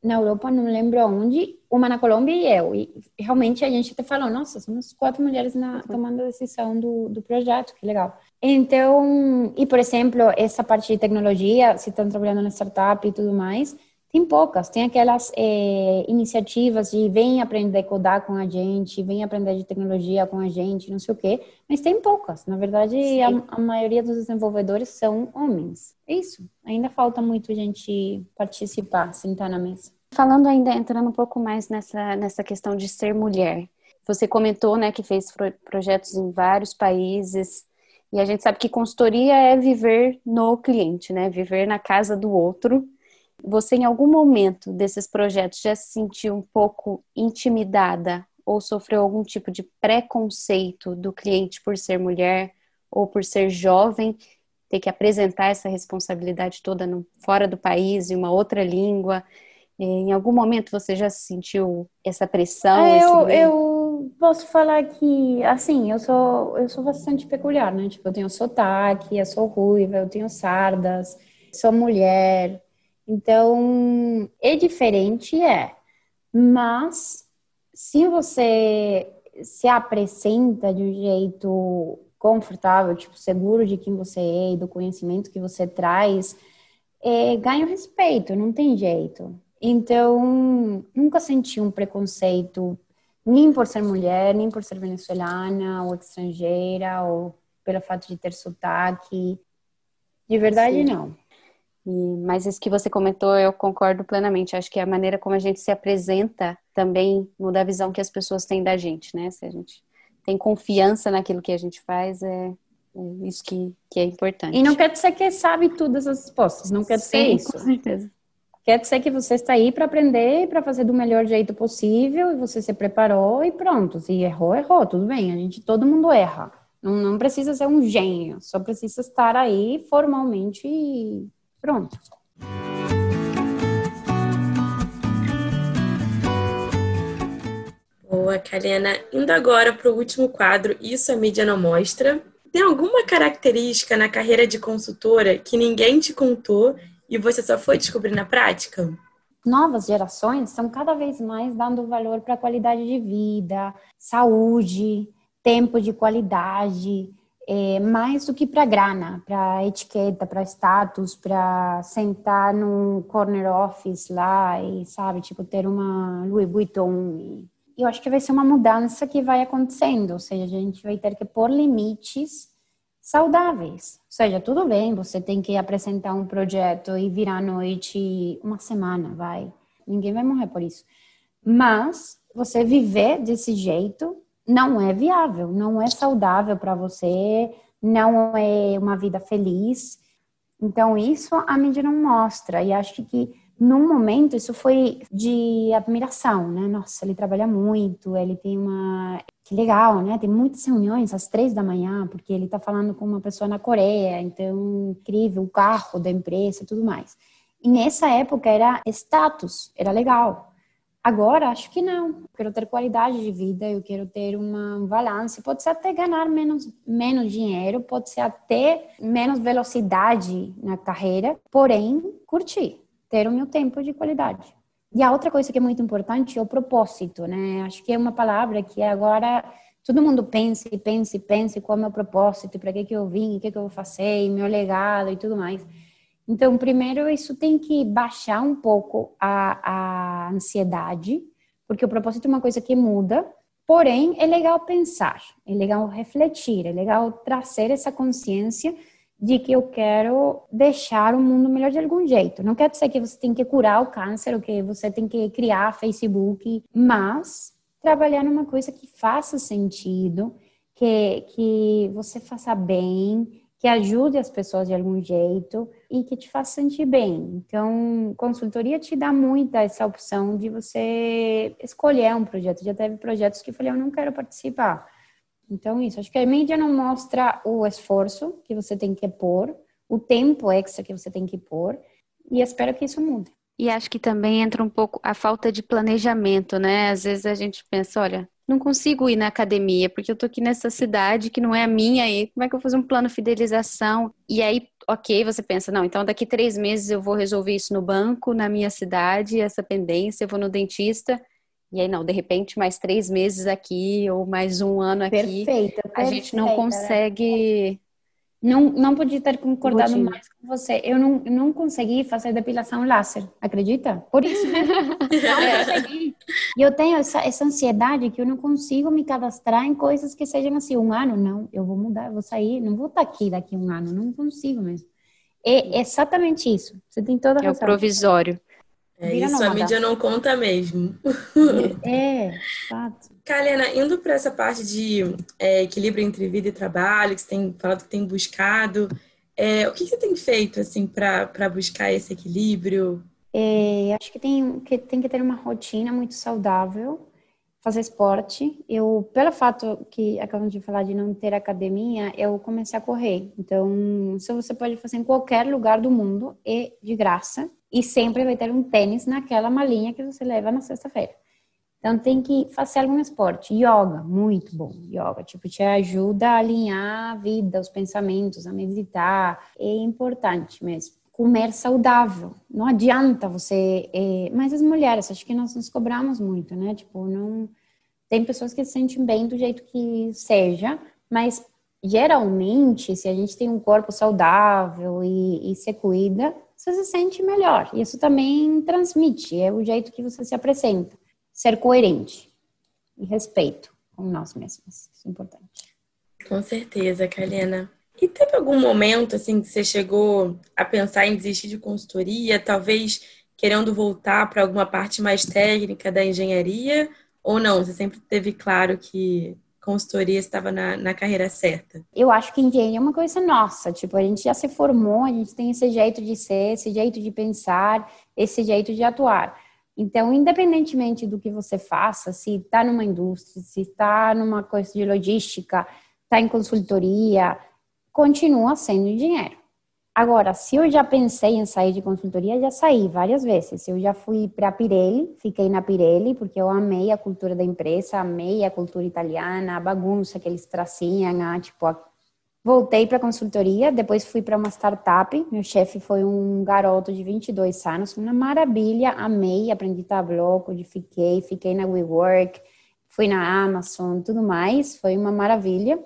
na Europa, não lembro onde, uma na Colômbia e eu. E realmente a gente até falou, nossa, somos quatro mulheres na, tomando a decisão do, do projeto, que legal. Então, e por exemplo, essa parte de tecnologia, se estão trabalhando na startup e tudo mais, tem poucas, tem aquelas é, iniciativas de vem aprender a codar com a gente, vem aprender de tecnologia com a gente, não sei o quê, mas tem poucas. Na verdade, a, a, maioria dos desenvolvedores são homens. É isso. Ainda falta muito gente participar, sentar na mesa. Falando ainda, entrando um pouco mais nessa, nessa questão de ser mulher. Você comentou, né, que fez projetos em vários países, e a gente sabe que consultoria é viver no cliente, né? Viver na casa do outro você, em algum momento desses projetos, já se sentiu um pouco intimidada ou sofreu algum tipo de preconceito do cliente por ser mulher ou por ser jovem, ter que apresentar essa responsabilidade toda no, fora do país, em uma outra língua? Em algum momento você já sentiu essa pressão? É, eu, posso falar que, assim, eu sou, eu sou bastante peculiar, né? Tipo, eu tenho sotaque, eu sou ruiva, eu tenho sardas, sou mulher, então, é diferente, é. Mas, se você se apresenta de um jeito confortável, tipo, seguro de quem você é e do conhecimento que você traz, é, ganha respeito, não tem jeito. Então, nunca senti um preconceito, nem por ser mulher, nem por ser venezuelana ou estrangeira, ou pelo fato de ter sotaque. De verdade, Sim. não. E, mas isso que você comentou, eu concordo plenamente. Acho que a maneira como a gente se apresenta também muda a visão que as pessoas têm da gente, né? Se a gente tem confiança naquilo que a gente faz, é, é isso que, que é importante. E não quer dizer que sabe todas as respostas, não quer dizer Sim, isso. Com certeza. Quer dizer que você está aí para aprender e para fazer do melhor jeito possível e você se preparou e pronto. Se errou, errou, tudo bem. A gente, todo mundo erra. Não, não precisa ser um gênio, só precisa estar aí formalmente Pronto. Boa, Kalena. Indo agora para o último quadro, Isso a Mídia Não Mostra. Tem alguma característica na carreira de consultora que ninguém te contou e você só foi descobrir na prática? Novas gerações estão cada vez mais dando valor para a qualidade de vida, saúde, tempo de qualidade, é, mais do que para grana, para etiqueta, para status, para sentar num corner office lá e, sabe, tipo, ter uma Louis Vuitton. Eu acho que vai ser uma mudança que vai acontecendo, ou seja, a gente vai ter que pôr limites saudáveis. Ou seja, tudo bem, você tem que apresentar um projeto e virar à noite uma semana, vai. Ninguém vai morrer por isso. Mas você viver desse jeito não é viável, não é saudável para você, não é uma vida feliz. Então, isso a mídia não mostra. E acho que, num momento, isso foi de admiração, né? Nossa, ele trabalha muito, ele tem uma. Que legal, né? Tem muitas reuniões às três da manhã, porque ele está falando com uma pessoa na Coreia, então, incrível, o carro da empresa tudo mais. E nessa época era status, era legal. Agora, acho que não. Eu quero ter qualidade de vida, eu quero ter uma, um balance. Pode ser até ganhar menos, menos dinheiro, pode ser até menos velocidade na carreira, porém, curtir, ter o meu tempo de qualidade. E a outra coisa que é muito importante é o propósito, né? Acho que é uma palavra que agora todo mundo pensa e pensa e pensa qual é o meu propósito, para que, que eu vim, o que, que eu vou fazer, meu legado e tudo mais. Então, primeiro, isso tem que baixar um pouco a, a ansiedade, porque o propósito é uma coisa que muda, porém, é legal pensar, é legal refletir, é legal trazer essa consciência de que eu quero deixar o mundo melhor de algum jeito. Não quer dizer que você tem que curar o câncer ou que você tem que criar Facebook, mas trabalhar numa coisa que faça sentido, que, que você faça bem, que ajude as pessoas de algum jeito e que te faça sentir bem. Então, consultoria te dá muita essa opção de você escolher um projeto. Já teve projetos que eu falei, eu não quero participar. Então, isso. Acho que a mídia não mostra o esforço que você tem que pôr, o tempo extra que você tem que pôr, e espero que isso mude. E acho que também entra um pouco a falta de planejamento, né? Às vezes a gente pensa, olha, não consigo ir na academia, porque eu tô aqui nessa cidade que não é a minha, e como é que eu vou fazer um plano de fidelização? E aí, ok, você pensa, não, então daqui três meses eu vou resolver isso no banco, na minha cidade, essa pendência, eu vou no dentista. E aí, não, de repente, mais três meses aqui, ou mais um ano aqui. Perfeito. A gente não consegue não, não podia ter concordado Rotina. mais com você. Eu não, não consegui fazer depilação laser, acredita? Por isso. eu tenho essa, essa ansiedade que eu não consigo me cadastrar em coisas que sejam assim, um ano, não, eu vou mudar, eu vou sair, não vou estar aqui daqui um ano, não consigo mesmo. É exatamente isso. Você tem toda a razão. É o provisório. É, isso a mídia não conta mesmo. É, fato. Kalena, indo para essa parte de é, equilíbrio entre vida e trabalho, que você tem falado que tem buscado, é, o que, você tem feito assim para buscar esse equilíbrio? É, acho que tem, que tem que ter uma rotina muito saudável, fazer esporte. Eu, pelo fato que acabamos de falar de não ter academia, eu comecei a correr. Então, isso você pode fazer em qualquer lugar do mundo e de graça. E sempre vai ter um tênis naquela malinha que você leva na sexta-feira. Então tem que fazer algum esporte. Yoga, muito bom. Yoga, tipo, te ajuda a alinhar a vida, os pensamentos, a meditar. É importante mesmo. Comer saudável. Não adianta você. É... Mas as mulheres, acho que nós nos cobramos muito, né? Tipo, não. Tem pessoas que se sentem bem do jeito que seja, mas geralmente, se a gente tem um corpo saudável e, e se cuida, você se sente melhor. E isso também transmite, é o jeito que você se apresenta ser coerente e respeito com nós mesmos. Isso é importante. Com certeza, Kalena. E teve algum momento assim que você chegou a pensar em desistir de consultoria, talvez querendo voltar para alguma parte mais técnica da engenharia, ou não? Você sempre teve claro que consultoria estava na, na carreira certa? Eu acho que engenharia é uma coisa nossa. Tipo, a gente já se formou, a gente tem esse jeito de ser, esse jeito de pensar, esse jeito de atuar. Então, independentemente do que você faça, se está numa indústria, se está numa coisa de logística, está em consultoria, continua sendo engenheiro. Agora, se eu já pensei em sair de consultoria, já saí várias vezes. Eu já fui para Pirelli, fiquei na Pirelli, porque eu amei a cultura da empresa, amei a cultura italiana, a bagunça que eles traziam, a, tipo, a Voltei para consultoria, depois fui para uma startup. Meu chefe foi um garoto de 22 anos, uma maravilha, amei, aprendi tableau, codifiquei, fiquei na WeWork, fui na Amazon, tudo mais, foi uma maravilha.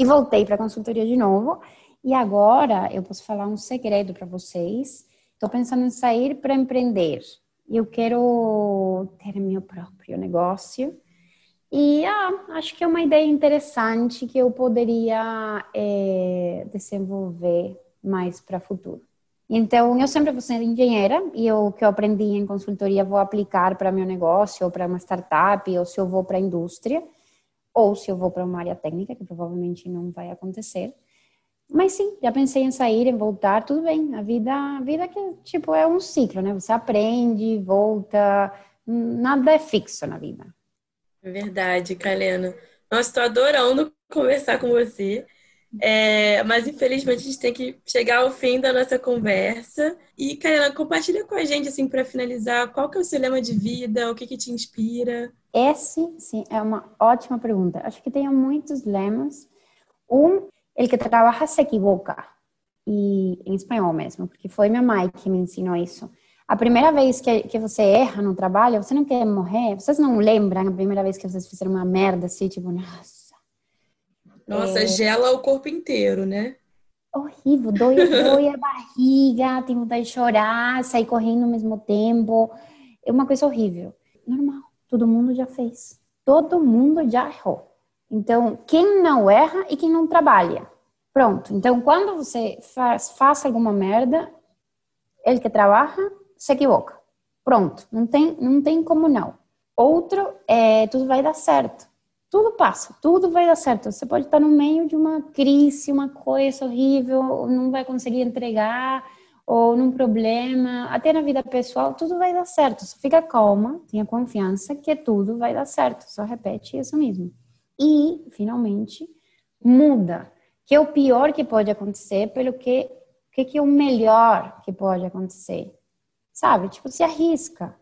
E voltei para consultoria de novo. E agora eu posso falar um segredo para vocês. Estou pensando em sair para empreender. Eu quero ter meu próprio negócio e ah, acho que é uma ideia interessante que eu poderia é, desenvolver mais para o futuro. Então, eu sempre vou ser engenheira e o que eu aprendi em consultoria vou aplicar para meu negócio, ou para uma startup, ou se eu vou para a indústria, ou se eu vou para uma área técnica, que provavelmente não vai acontecer. Mas sim, já pensei em sair, em voltar, tudo bem. A vida, a vida que tipo é um ciclo, né? Você aprende, volta, nada é fixo na vida. Verdade, Kalena. Nossa, estou adorando conversar com você. É, mas infelizmente a gente tem que chegar ao fim da nossa conversa. E, Kalena, compartilha com a gente, assim, para finalizar, qual que é o seu lema de vida, o que, que te inspira? Esse, sim, é uma ótima pergunta. Acho que tenho muitos lemas. Um, el que trabalha se equivoca. E em espanhol mesmo, porque foi minha mãe que me ensinou isso. A primeira vez que, que você erra no trabalho, você não quer morrer? Vocês não lembram a primeira vez que vocês fizeram uma merda assim, tipo, nossa. Nossa, é... gela o corpo inteiro, né? Horrível, dói, dói a barriga, tem vontade de chorar, sair correndo ao mesmo tempo. É uma coisa horrível. Normal, todo mundo já fez. Todo mundo já errou. Então, quem não erra e quem não trabalha. Pronto. Então, quando você faz, faz alguma merda, ele que trabalha se equivoca. Pronto, não tem, não tem como não. Outro é tudo vai dar certo. Tudo passa, tudo vai dar certo. Você pode estar no meio de uma crise, uma coisa horrível, não vai conseguir entregar, ou num problema, até na vida pessoal, tudo vai dar certo. Só fica calma, tenha confiança que tudo vai dar certo. Só repete isso mesmo. E, finalmente, muda. Que é o pior que pode acontecer, pelo que, que, que é o melhor que pode acontecer sabe? Tipo, se arrisca.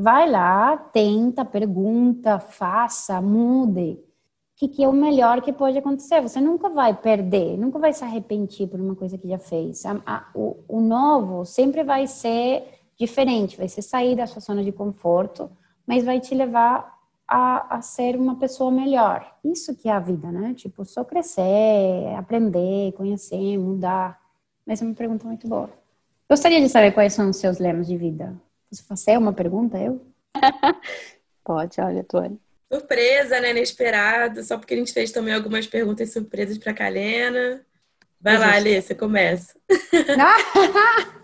Vai lá, tenta, pergunta, faça, mude. O que, que é o melhor que pode acontecer? Você nunca vai perder, nunca vai se arrepender por uma coisa que já fez. A, a, o, o novo sempre vai ser diferente, vai ser sair da sua zona de conforto, mas vai te levar a, a, ser uma pessoa melhor. Isso que é a vida, né? Tipo, só crescer, aprender, conhecer, mudar. Mas é uma pergunta muito boa. Gostaria de saber quais são os seus lemas de vida. Posso fazer uma pergunta, eu? Pode, olha, Tuane. Surpresa, né? Inesperado. Só porque a gente fez também algumas perguntas surpresas para Kalena. Vai lá, Alê, você começa.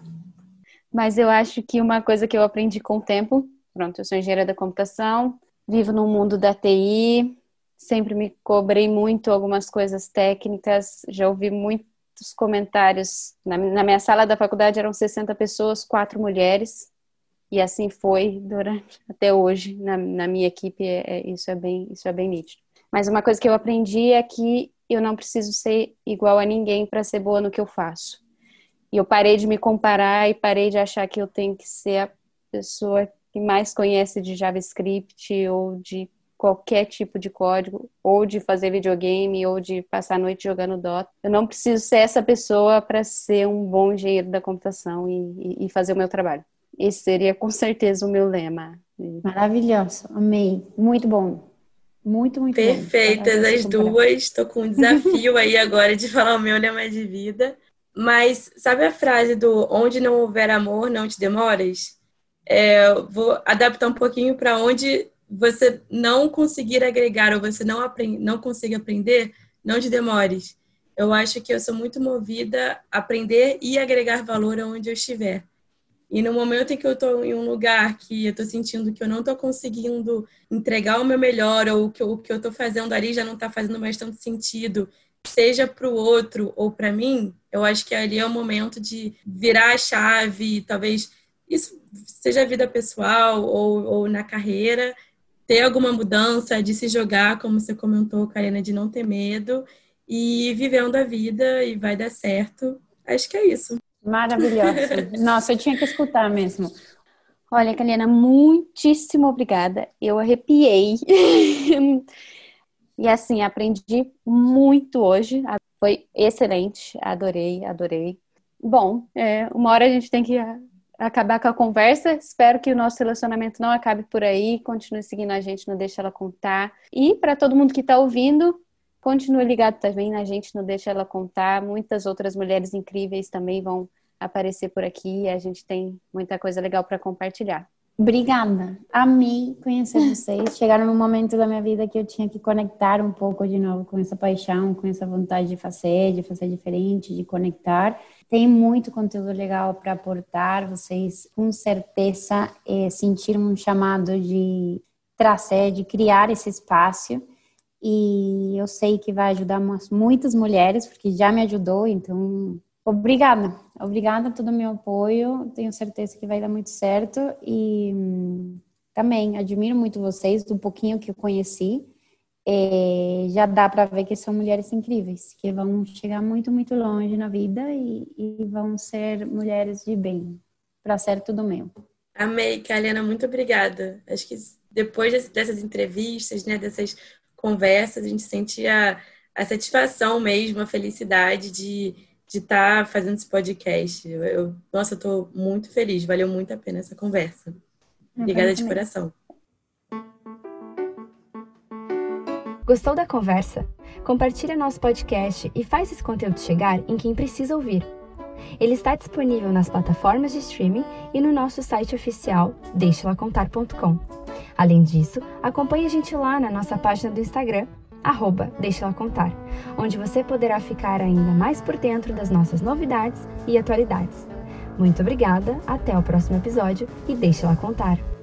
Mas eu acho que uma coisa que eu aprendi com o tempo, pronto, eu sou engenheira da computação, vivo no mundo da TI, sempre me cobrei muito algumas coisas técnicas, já ouvi muitos comentários. Na, na minha sala da faculdade eram 60 pessoas, quatro mulheres, e assim foi durante até hoje na, na minha equipe. É, é, isso é bem isso é bem nítido. Mas uma coisa que eu aprendi é que eu não preciso ser igual a ninguém para ser boa no que eu faço. E eu parei de me comparar e parei de achar que eu tenho que ser a pessoa que mais conhece de JavaScript ou de qualquer tipo de código, ou de fazer videogame, ou de passar a noite jogando Dota. Eu não preciso ser essa pessoa para ser um bom engenheiro da computação e, e, fazer o meu trabalho. Esse seria com certeza o meu lema. Maravilhoso, amei. Muito bom. Muito, muito Perfeitas bom. as duas. Estou com um desafio aí agora de falar o meu lema de vida. Mas sabe a frase do onde não houver amor, não te demoras? É, vou adaptar um pouquinho para onde você não conseguir agregar ou você não, aprend não conseguir aprender, não te demores. Eu acho que eu sou muito movida a aprender e agregar valor aonde eu estiver. E no momento em que eu estou em um lugar que eu estou sentindo que eu não estou conseguindo entregar o meu melhor ou que o que eu estou fazendo ali já não está fazendo mais tanto sentido seja para o outro ou para mim, eu acho que ali é o momento de virar a chave, talvez isso seja vida pessoal ou, ou na carreira, ter alguma mudança, de se jogar, como você comentou, Karina, de não ter medo e vivendo a vida e vai dar certo. Acho que é isso. Maravilhoso. Nossa, eu tinha que escutar mesmo. Olha, Karina, muitíssimo obrigada. Eu arrepiei. E assim, aprendi muito hoje. Foi excelente. Adorei, adorei. Bom, é, uma hora a gente tem que acabar com a conversa. Espero que o nosso relacionamento não acabe por aí. Continue seguindo a gente no Deixa Ela Contar. E para todo mundo que está ouvindo, continue ligado também na gente no Deixa Ela Contar. Muitas outras mulheres incríveis também vão aparecer por aqui. A gente tem muita coisa legal para compartilhar. Obrigada. Amei conhecer vocês. Chegaram num momento da minha vida que eu tinha que conectar um pouco de novo com essa paixão, com essa vontade de fazer, de fazer diferente, de conectar. Tem muito conteúdo legal para aportar. Vocês, com certeza, é, sentiram um chamado de trazer, de criar esse espaço. E eu sei que vai ajudar muitas mulheres, porque já me ajudou. Então, Obrigada, obrigada todo o meu apoio. Tenho certeza que vai dar muito certo e hum, também admiro muito vocês, do pouquinho que eu conheci. É, já dá para ver que são mulheres incríveis, que vão chegar muito, muito longe na vida e, e vão ser mulheres de bem. Para ser tudo meu. Amei, Kalena, muito obrigada. Acho que depois dessas entrevistas, né, dessas conversas, a gente sente a, satisfação mesmo, a felicidade de de estar tá fazendo esse podcast. Eu, eu nossa, eu estou muito feliz, valeu muito a pena essa conversa. Obrigada de coração. Gostou da conversa? Compartilha nosso podcast e faz esse conteúdo chegar em quem precisa ouvir. Ele está disponível nas plataformas de streaming e no nosso site oficial deixalacontar.com. Além disso, acompanhe a gente lá na nossa página do Instagram arroba Deixa Contar, onde você poderá ficar ainda mais por dentro das nossas novidades e atualidades. Muito obrigada, até o próximo episódio e Deixa Ela Contar.